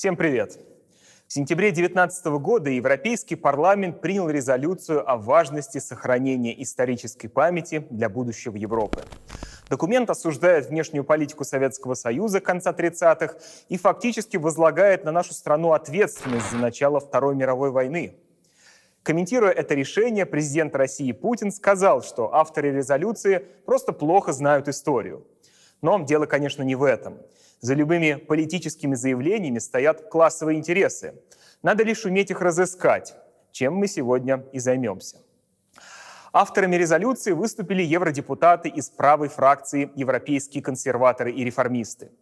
Всем привет! В сентябре 2019 года Европейский парламент принял резолюцию о важности сохранения исторической памяти для будущего Европы. Документ осуждает внешнюю политику Советского Союза конца 30-х и фактически возлагает на нашу страну ответственность за начало Второй мировой войны. Комментируя это решение, президент России Путин сказал, что авторы резолюции просто плохо знают историю. Но дело, конечно, не в этом. За любыми политическими заявлениями стоят классовые интересы. Надо лишь уметь их разыскать, чем мы сегодня и займемся. Авторами резолюции выступили евродепутаты из правой фракции «Европейские консерваторы и реформисты».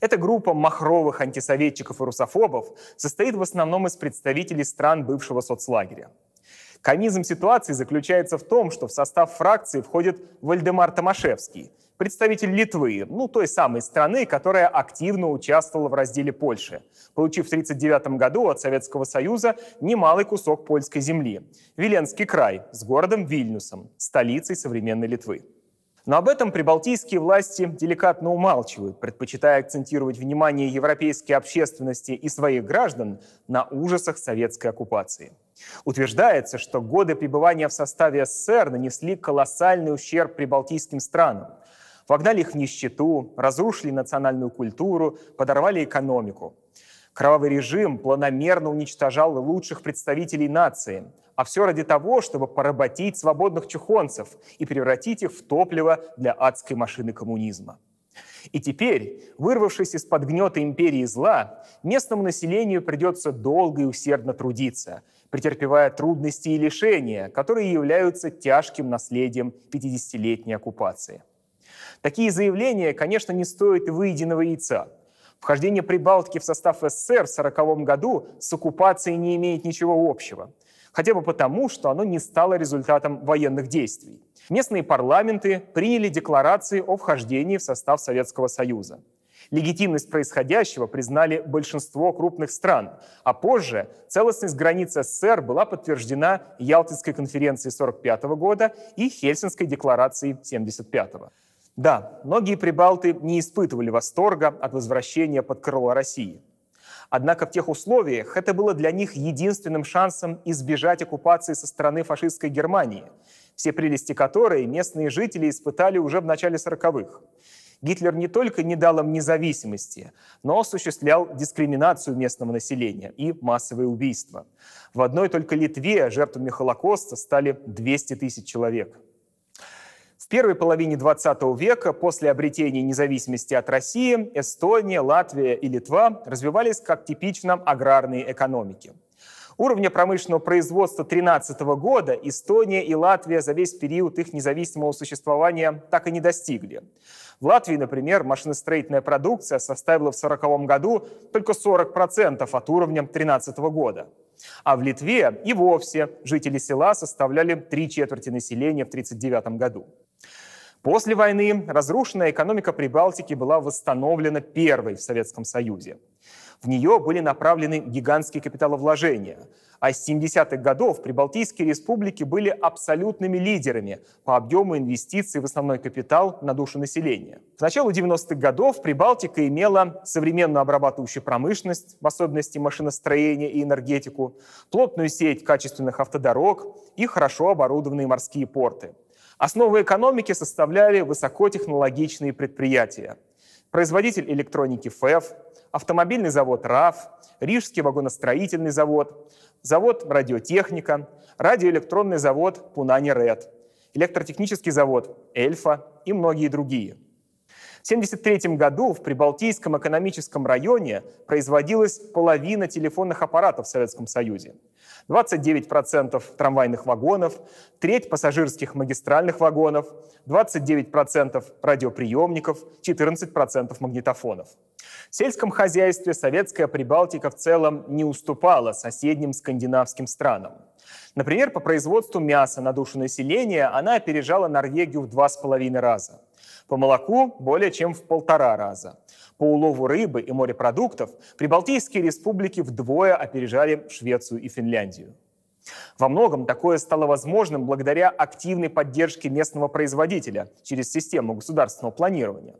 Эта группа махровых антисоветчиков и русофобов состоит в основном из представителей стран бывшего соцлагеря. Комизм ситуации заключается в том, что в состав фракции входит Вальдемар Томашевский, представитель Литвы, ну той самой страны, которая активно участвовала в разделе Польши, получив в 1939 году от Советского Союза немалый кусок польской земли – Виленский край с городом Вильнюсом, столицей современной Литвы. Но об этом прибалтийские власти деликатно умалчивают, предпочитая акцентировать внимание европейской общественности и своих граждан на ужасах советской оккупации. Утверждается, что годы пребывания в составе СССР нанесли колоссальный ущерб прибалтийским странам, вогнали их в нищету, разрушили национальную культуру, подорвали экономику. Кровавый режим планомерно уничтожал лучших представителей нации, а все ради того, чтобы поработить свободных чухонцев и превратить их в топливо для адской машины коммунизма. И теперь, вырвавшись из-под гнета империи зла, местному населению придется долго и усердно трудиться, претерпевая трудности и лишения, которые являются тяжким наследием 50-летней оккупации. Такие заявления, конечно, не стоят выеденного яйца. Вхождение Прибалтики в состав СССР в 1940 году с оккупацией не имеет ничего общего. Хотя бы потому, что оно не стало результатом военных действий. Местные парламенты приняли декларации о вхождении в состав Советского Союза. Легитимность происходящего признали большинство крупных стран, а позже целостность границ СССР была подтверждена Ялтинской конференцией 1945 года и Хельсинской декларацией 1975 года. Да, многие прибалты не испытывали восторга от возвращения под крыло России. Однако в тех условиях это было для них единственным шансом избежать оккупации со стороны фашистской Германии, все прелести которой местные жители испытали уже в начале 40-х. Гитлер не только не дал им независимости, но осуществлял дискриминацию местного населения и массовые убийства. В одной только Литве жертвами Холокоста стали 200 тысяч человек – в первой половине 20 века, после обретения независимости от России, Эстония, Латвия и Литва развивались как типично аграрные экономики. Уровня промышленного производства 2013 года Эстония и Латвия за весь период их независимого существования так и не достигли. В Латвии, например, машиностроительная продукция составила в 1940 году только 40% от уровня 2013 года. А в Литве и вовсе жители села составляли три четверти населения в 1939 году. После войны разрушенная экономика Прибалтики была восстановлена первой в Советском Союзе. В нее были направлены гигантские капиталовложения, а с 70-х годов Прибалтийские республики были абсолютными лидерами по объему инвестиций в основной капитал на душу населения. К началу 90-х годов Прибалтика имела современную обрабатывающую промышленность, в особенности машиностроение и энергетику, плотную сеть качественных автодорог и хорошо оборудованные морские порты – Основу экономики составляли высокотехнологичные предприятия. Производитель электроники ФЭФ, автомобильный завод РАФ, Рижский вагоностроительный завод, завод радиотехника, радиоэлектронный завод Пунани Ред, электротехнический завод Эльфа и многие другие. В 1973 году в Прибалтийском экономическом районе производилась половина телефонных аппаратов в Советском Союзе. 29% трамвайных вагонов, треть пассажирских магистральных вагонов, 29% радиоприемников, 14% магнитофонов. В сельском хозяйстве советская Прибалтика в целом не уступала соседним скандинавским странам. Например, по производству мяса на душу населения она опережала Норвегию в два с половиной раза. По молоку более чем в полтора раза. По улову рыбы и морепродуктов прибалтийские республики вдвое опережали Швецию и Финляндию. Во многом такое стало возможным благодаря активной поддержке местного производителя через систему государственного планирования.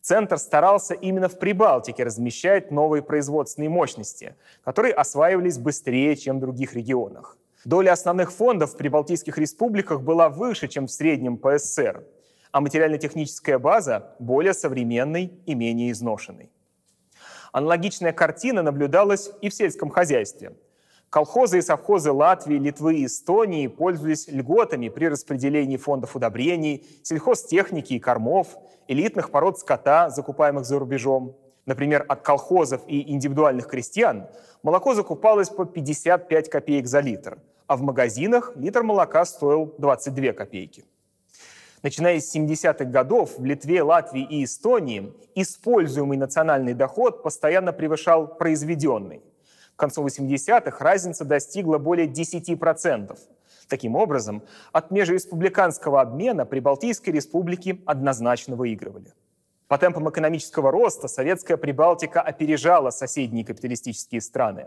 Центр старался именно в Прибалтике размещать новые производственные мощности, которые осваивались быстрее, чем в других регионах. Доля основных фондов в прибалтийских республиках была выше, чем в среднем по СССР, а материально-техническая база более современной и менее изношенной. Аналогичная картина наблюдалась и в сельском хозяйстве. Колхозы и совхозы Латвии, Литвы и Эстонии пользовались льготами при распределении фондов удобрений, сельхозтехники и кормов, элитных пород скота, закупаемых за рубежом. Например, от колхозов и индивидуальных крестьян молоко закупалось по 55 копеек за литр, а в магазинах литр молока стоил 22 копейки. Начиная с 70-х годов в Литве, Латвии и Эстонии используемый национальный доход постоянно превышал произведенный. К концу 80-х разница достигла более 10%. Таким образом, от межреспубликанского обмена Прибалтийские республики однозначно выигрывали. По темпам экономического роста советская Прибалтика опережала соседние капиталистические страны.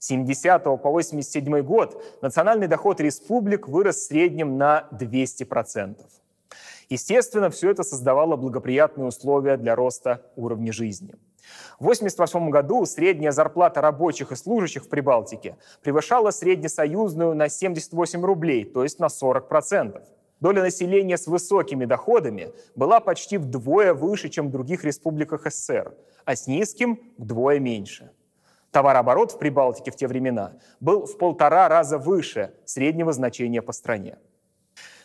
С 70 по 87 год национальный доход республик вырос в среднем на 200%. Естественно, все это создавало благоприятные условия для роста уровня жизни. В 1988 году средняя зарплата рабочих и служащих в Прибалтике превышала среднесоюзную на 78 рублей, то есть на 40%. Доля населения с высокими доходами была почти вдвое выше, чем в других республиках СССР, а с низким – вдвое меньше. Товарооборот в Прибалтике в те времена был в полтора раза выше среднего значения по стране.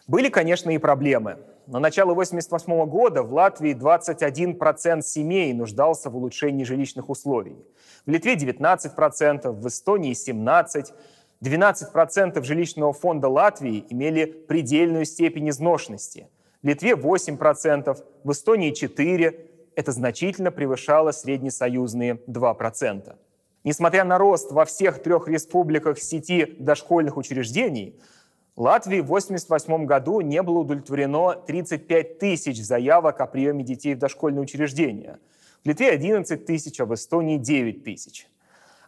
Были, конечно, и проблемы. На начало 1988 года в Латвии 21% семей нуждался в улучшении жилищных условий. В Литве 19%, в Эстонии 17%. 12% жилищного фонда Латвии имели предельную степень изношенности. В Литве 8%, в Эстонии 4%. Это значительно превышало среднесоюзные 2%. Несмотря на рост во всех трех республиках сети дошкольных учреждений, Латвии в 1988 году не было удовлетворено 35 тысяч заявок о приеме детей в дошкольные учреждения. В Литве 11 тысяч, а в Эстонии 9 тысяч.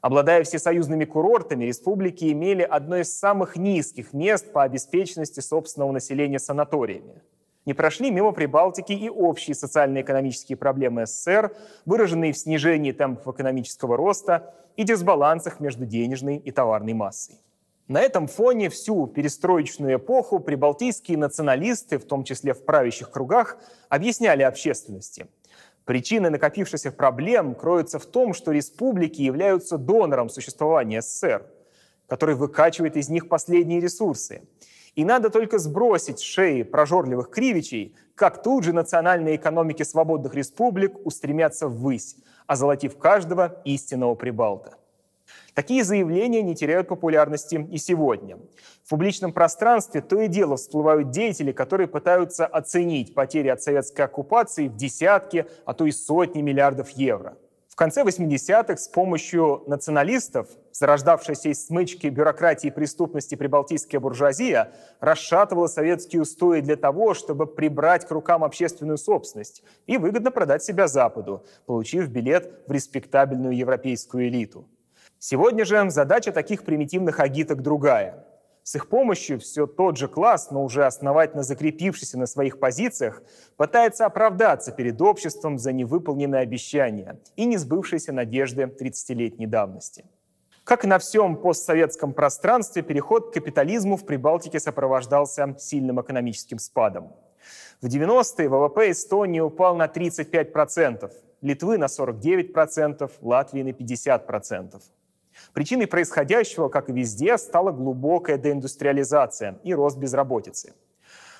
Обладая всесоюзными курортами, республики имели одно из самых низких мест по обеспеченности собственного населения санаториями. Не прошли мимо Прибалтики и общие социально-экономические проблемы СССР, выраженные в снижении темпов экономического роста и дисбалансах между денежной и товарной массой. На этом фоне всю перестроечную эпоху прибалтийские националисты, в том числе в правящих кругах, объясняли общественности. Причины накопившихся проблем кроются в том, что республики являются донором существования СССР, который выкачивает из них последние ресурсы. И надо только сбросить шеи прожорливых кривичей, как тут же национальные экономики свободных республик устремятся ввысь, озолотив каждого истинного прибалта. Такие заявления не теряют популярности и сегодня. В публичном пространстве то и дело всплывают деятели, которые пытаются оценить потери от советской оккупации в десятки, а то и сотни миллиардов евро. В конце 80-х с помощью националистов, зарождавшейся из смычки бюрократии и преступности прибалтийская буржуазия, расшатывала советские устои для того, чтобы прибрать к рукам общественную собственность и выгодно продать себя Западу, получив билет в респектабельную европейскую элиту. Сегодня же задача таких примитивных агиток другая. С их помощью все тот же класс, но уже основательно закрепившийся на своих позициях, пытается оправдаться перед обществом за невыполненные обещания и несбывшиеся надежды 30-летней давности. Как и на всем постсоветском пространстве, переход к капитализму в Прибалтике сопровождался сильным экономическим спадом. В 90-е ВВП Эстонии упал на 35%, Литвы на 49%, Латвии на 50%. Причиной происходящего, как и везде, стала глубокая деиндустриализация и рост безработицы.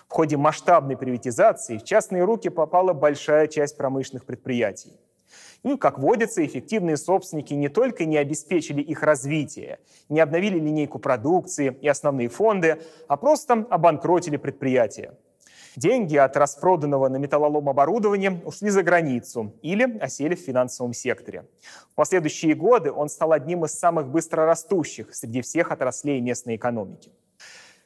В ходе масштабной приватизации в частные руки попала большая часть промышленных предприятий. И, как водится, эффективные собственники не только не обеспечили их развитие, не обновили линейку продукции и основные фонды, а просто обанкротили предприятия. Деньги от распроданного на металлолом оборудования ушли за границу или осели в финансовом секторе. В последующие годы он стал одним из самых быстрорастущих среди всех отраслей местной экономики.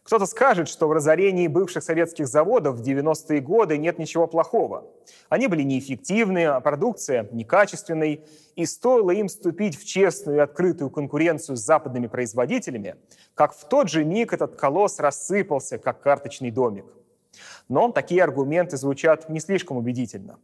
Кто-то скажет, что в разорении бывших советских заводов в 90-е годы нет ничего плохого. Они были неэффективны, а продукция некачественной, и стоило им вступить в честную и открытую конкуренцию с западными производителями, как в тот же миг этот колосс рассыпался, как карточный домик. Но такие аргументы звучат не слишком убедительно.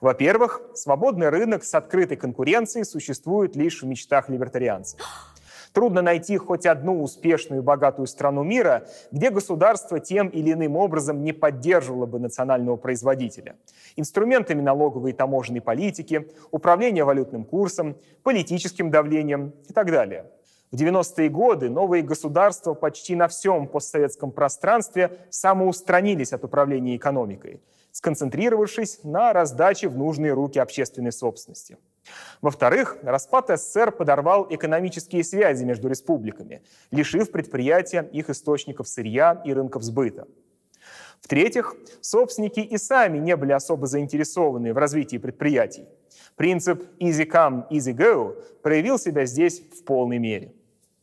Во-первых, свободный рынок с открытой конкуренцией существует лишь в мечтах либертарианцев. Трудно найти хоть одну успешную и богатую страну мира, где государство тем или иным образом не поддерживало бы национального производителя. Инструментами налоговой и таможенной политики, управления валютным курсом, политическим давлением и так далее. В 90-е годы новые государства почти на всем постсоветском пространстве самоустранились от управления экономикой, сконцентрировавшись на раздаче в нужные руки общественной собственности. Во-вторых, распад СССР подорвал экономические связи между республиками, лишив предприятия их источников сырья и рынков сбыта. В-третьих, собственники и сами не были особо заинтересованы в развитии предприятий. Принцип «easy come, easy go» проявил себя здесь в полной мере.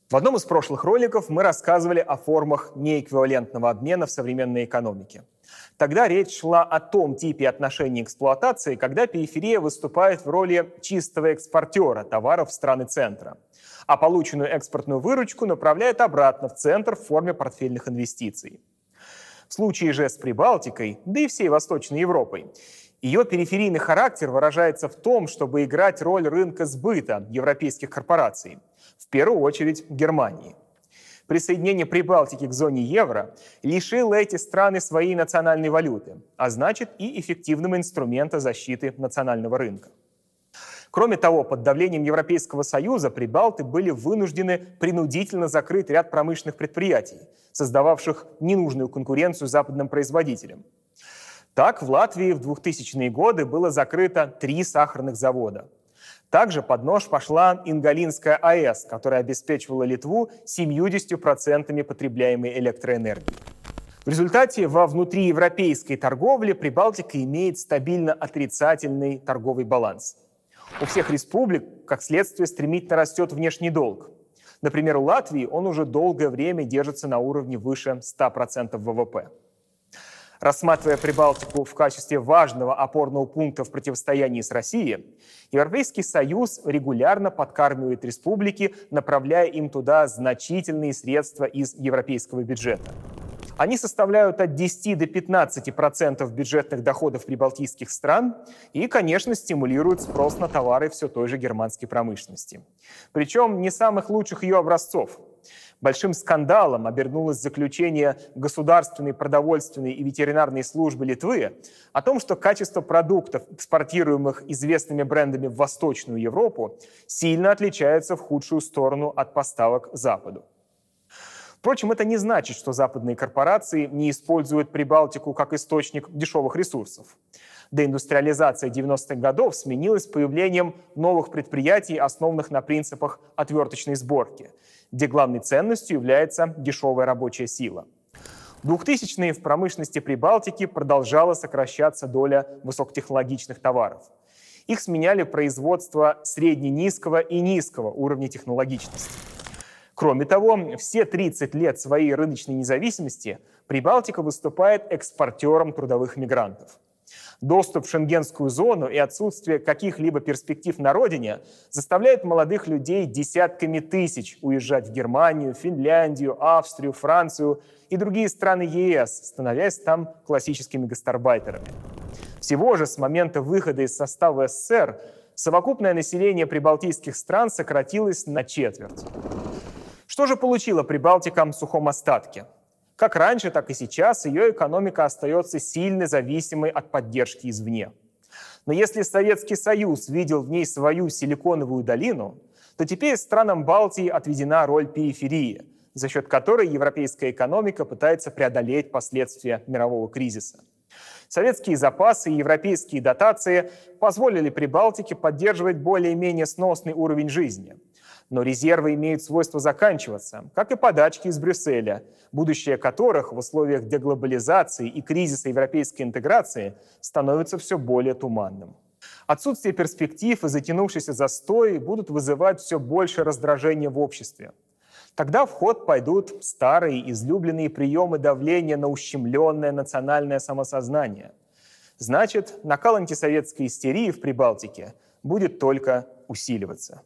В одном из прошлых роликов мы рассказывали о формах неэквивалентного обмена в современной экономике. Тогда речь шла о том типе отношений эксплуатации, когда периферия выступает в роли чистого экспортера товаров страны центра, а полученную экспортную выручку направляет обратно в центр в форме портфельных инвестиций. В случае же с Прибалтикой, да и всей Восточной Европой, ее периферийный характер выражается в том, чтобы играть роль рынка сбыта европейских корпораций, в первую очередь Германии. Присоединение Прибалтики к зоне евро лишило эти страны своей национальной валюты, а значит и эффективного инструмента защиты национального рынка. Кроме того, под давлением Европейского Союза прибалты были вынуждены принудительно закрыть ряд промышленных предприятий, создававших ненужную конкуренцию западным производителям – так, в Латвии в 2000-е годы было закрыто три сахарных завода. Также под нож пошла Ингалинская АЭС, которая обеспечивала Литву 70% потребляемой электроэнергии. В результате во внутриевропейской торговле Прибалтика имеет стабильно отрицательный торговый баланс. У всех республик, как следствие, стремительно растет внешний долг. Например, у Латвии он уже долгое время держится на уровне выше 100% ВВП. Рассматривая Прибалтику в качестве важного опорного пункта в противостоянии с Россией, Европейский Союз регулярно подкармливает республики, направляя им туда значительные средства из европейского бюджета. Они составляют от 10 до 15 процентов бюджетных доходов прибалтийских стран и, конечно, стимулируют спрос на товары все той же германской промышленности. Причем не самых лучших ее образцов. Большим скандалом обернулось заключение Государственной продовольственной и ветеринарной службы Литвы о том, что качество продуктов, экспортируемых известными брендами в Восточную Европу, сильно отличается в худшую сторону от поставок Западу. Впрочем, это не значит, что западные корпорации не используют Прибалтику как источник дешевых ресурсов. Деиндустриализация 90-х годов сменилась появлением новых предприятий, основанных на принципах отверточной сборки – где главной ценностью является дешевая рабочая сила. В 2000-е в промышленности Прибалтики продолжала сокращаться доля высокотехнологичных товаров. Их сменяли производство средне-низкого и низкого уровня технологичности. Кроме того, все 30 лет своей рыночной независимости Прибалтика выступает экспортером трудовых мигрантов – Доступ в шенгенскую зону и отсутствие каких-либо перспектив на родине заставляет молодых людей десятками тысяч уезжать в Германию, Финляндию, Австрию, Францию и другие страны ЕС, становясь там классическими гастарбайтерами. Всего же с момента выхода из состава СССР совокупное население прибалтийских стран сократилось на четверть. Что же получила Прибалтика в сухом остатке? Как раньше, так и сейчас ее экономика остается сильно зависимой от поддержки извне. Но если Советский Союз видел в ней свою силиконовую долину, то теперь странам Балтии отведена роль периферии, за счет которой европейская экономика пытается преодолеть последствия мирового кризиса. Советские запасы и европейские дотации позволили Прибалтике поддерживать более-менее сносный уровень жизни – но резервы имеют свойство заканчиваться, как и подачки из Брюсселя, будущее которых в условиях деглобализации и кризиса европейской интеграции становится все более туманным. Отсутствие перспектив и затянувшийся застой будут вызывать все больше раздражения в обществе. Тогда в ход пойдут старые излюбленные приемы давления на ущемленное национальное самосознание. Значит, накал антисоветской истерии в Прибалтике будет только усиливаться.